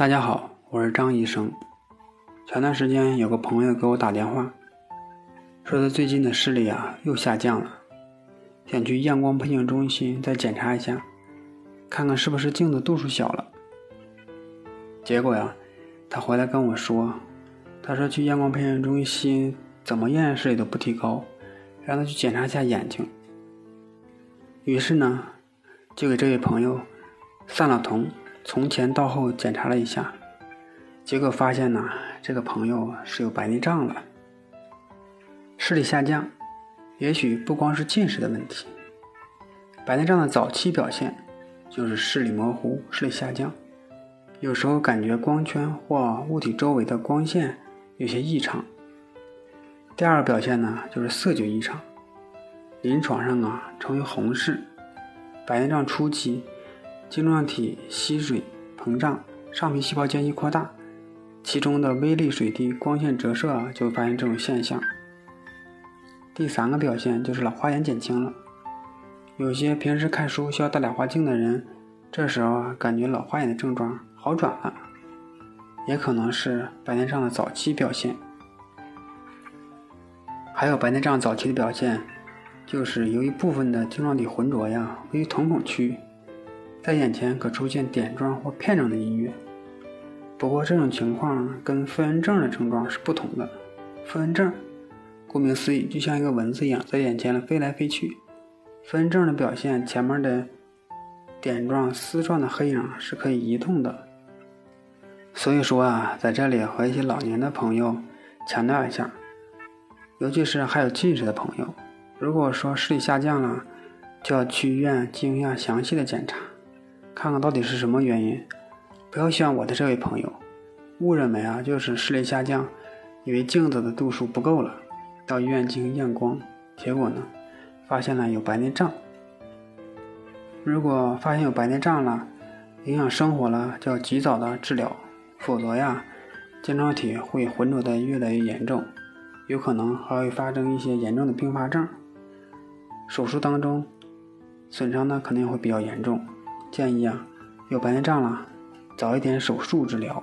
大家好，我是张医生。前段时间有个朋友给我打电话，说他最近的视力啊又下降了，想去验光配镜中心再检查一下，看看是不是镜子度数小了。结果呀，他回来跟我说，他说去验光配镜中心怎么验视力都不提高，让他去检查一下眼睛。于是呢，就给这位朋友散了瞳，从前到后检查了一下，结果发现呢，这个朋友是有白内障了，视力下降，也许不光是近视的问题。白内障的早期表现就是视力模糊、视力下降，有时候感觉光圈或物体周围的光线有些异常。第二个表现呢，就是色觉异常。临床上啊，称为红视。白内障初期，晶状体吸水膨胀，上皮细胞间隙扩大，其中的微粒水滴光线折射啊，就会发现这种现象。第三个表现就是老花眼减轻了。有些平时看书需要戴老花镜的人，这时候啊，感觉老花眼的症状好转了，也可能是白内障的早期表现。还有白内障早期的表现。就是由于部分的晶状体浑浊呀，位于瞳孔区，在眼前可出现点状或片状的音乐。不过这种情况跟飞蚊症的症状是不同的。飞蚊症，顾名思义，就像一个蚊子一样在眼前飞来飞去。飞蚊症的表现，前面的点状、丝状的黑影是可以移动的。所以说啊，在这里和一些老年的朋友强调一下，尤其是还有近视的朋友。如果说视力下降了，就要去医院进行一下详细的检查，看看到底是什么原因。不要像我的这位朋友，误认为啊就是视力下降，以为镜子的度数不够了，到医院进行验光，结果呢，发现了有白内障。如果发现有白内障了，影响生活了，就要及早的治疗，否则呀，晶状体会浑浊的越来越严重，有可能还会发生一些严重的并发症。手术当中，损伤呢肯定会比较严重，建议啊，有白内障了，早一点手术治疗。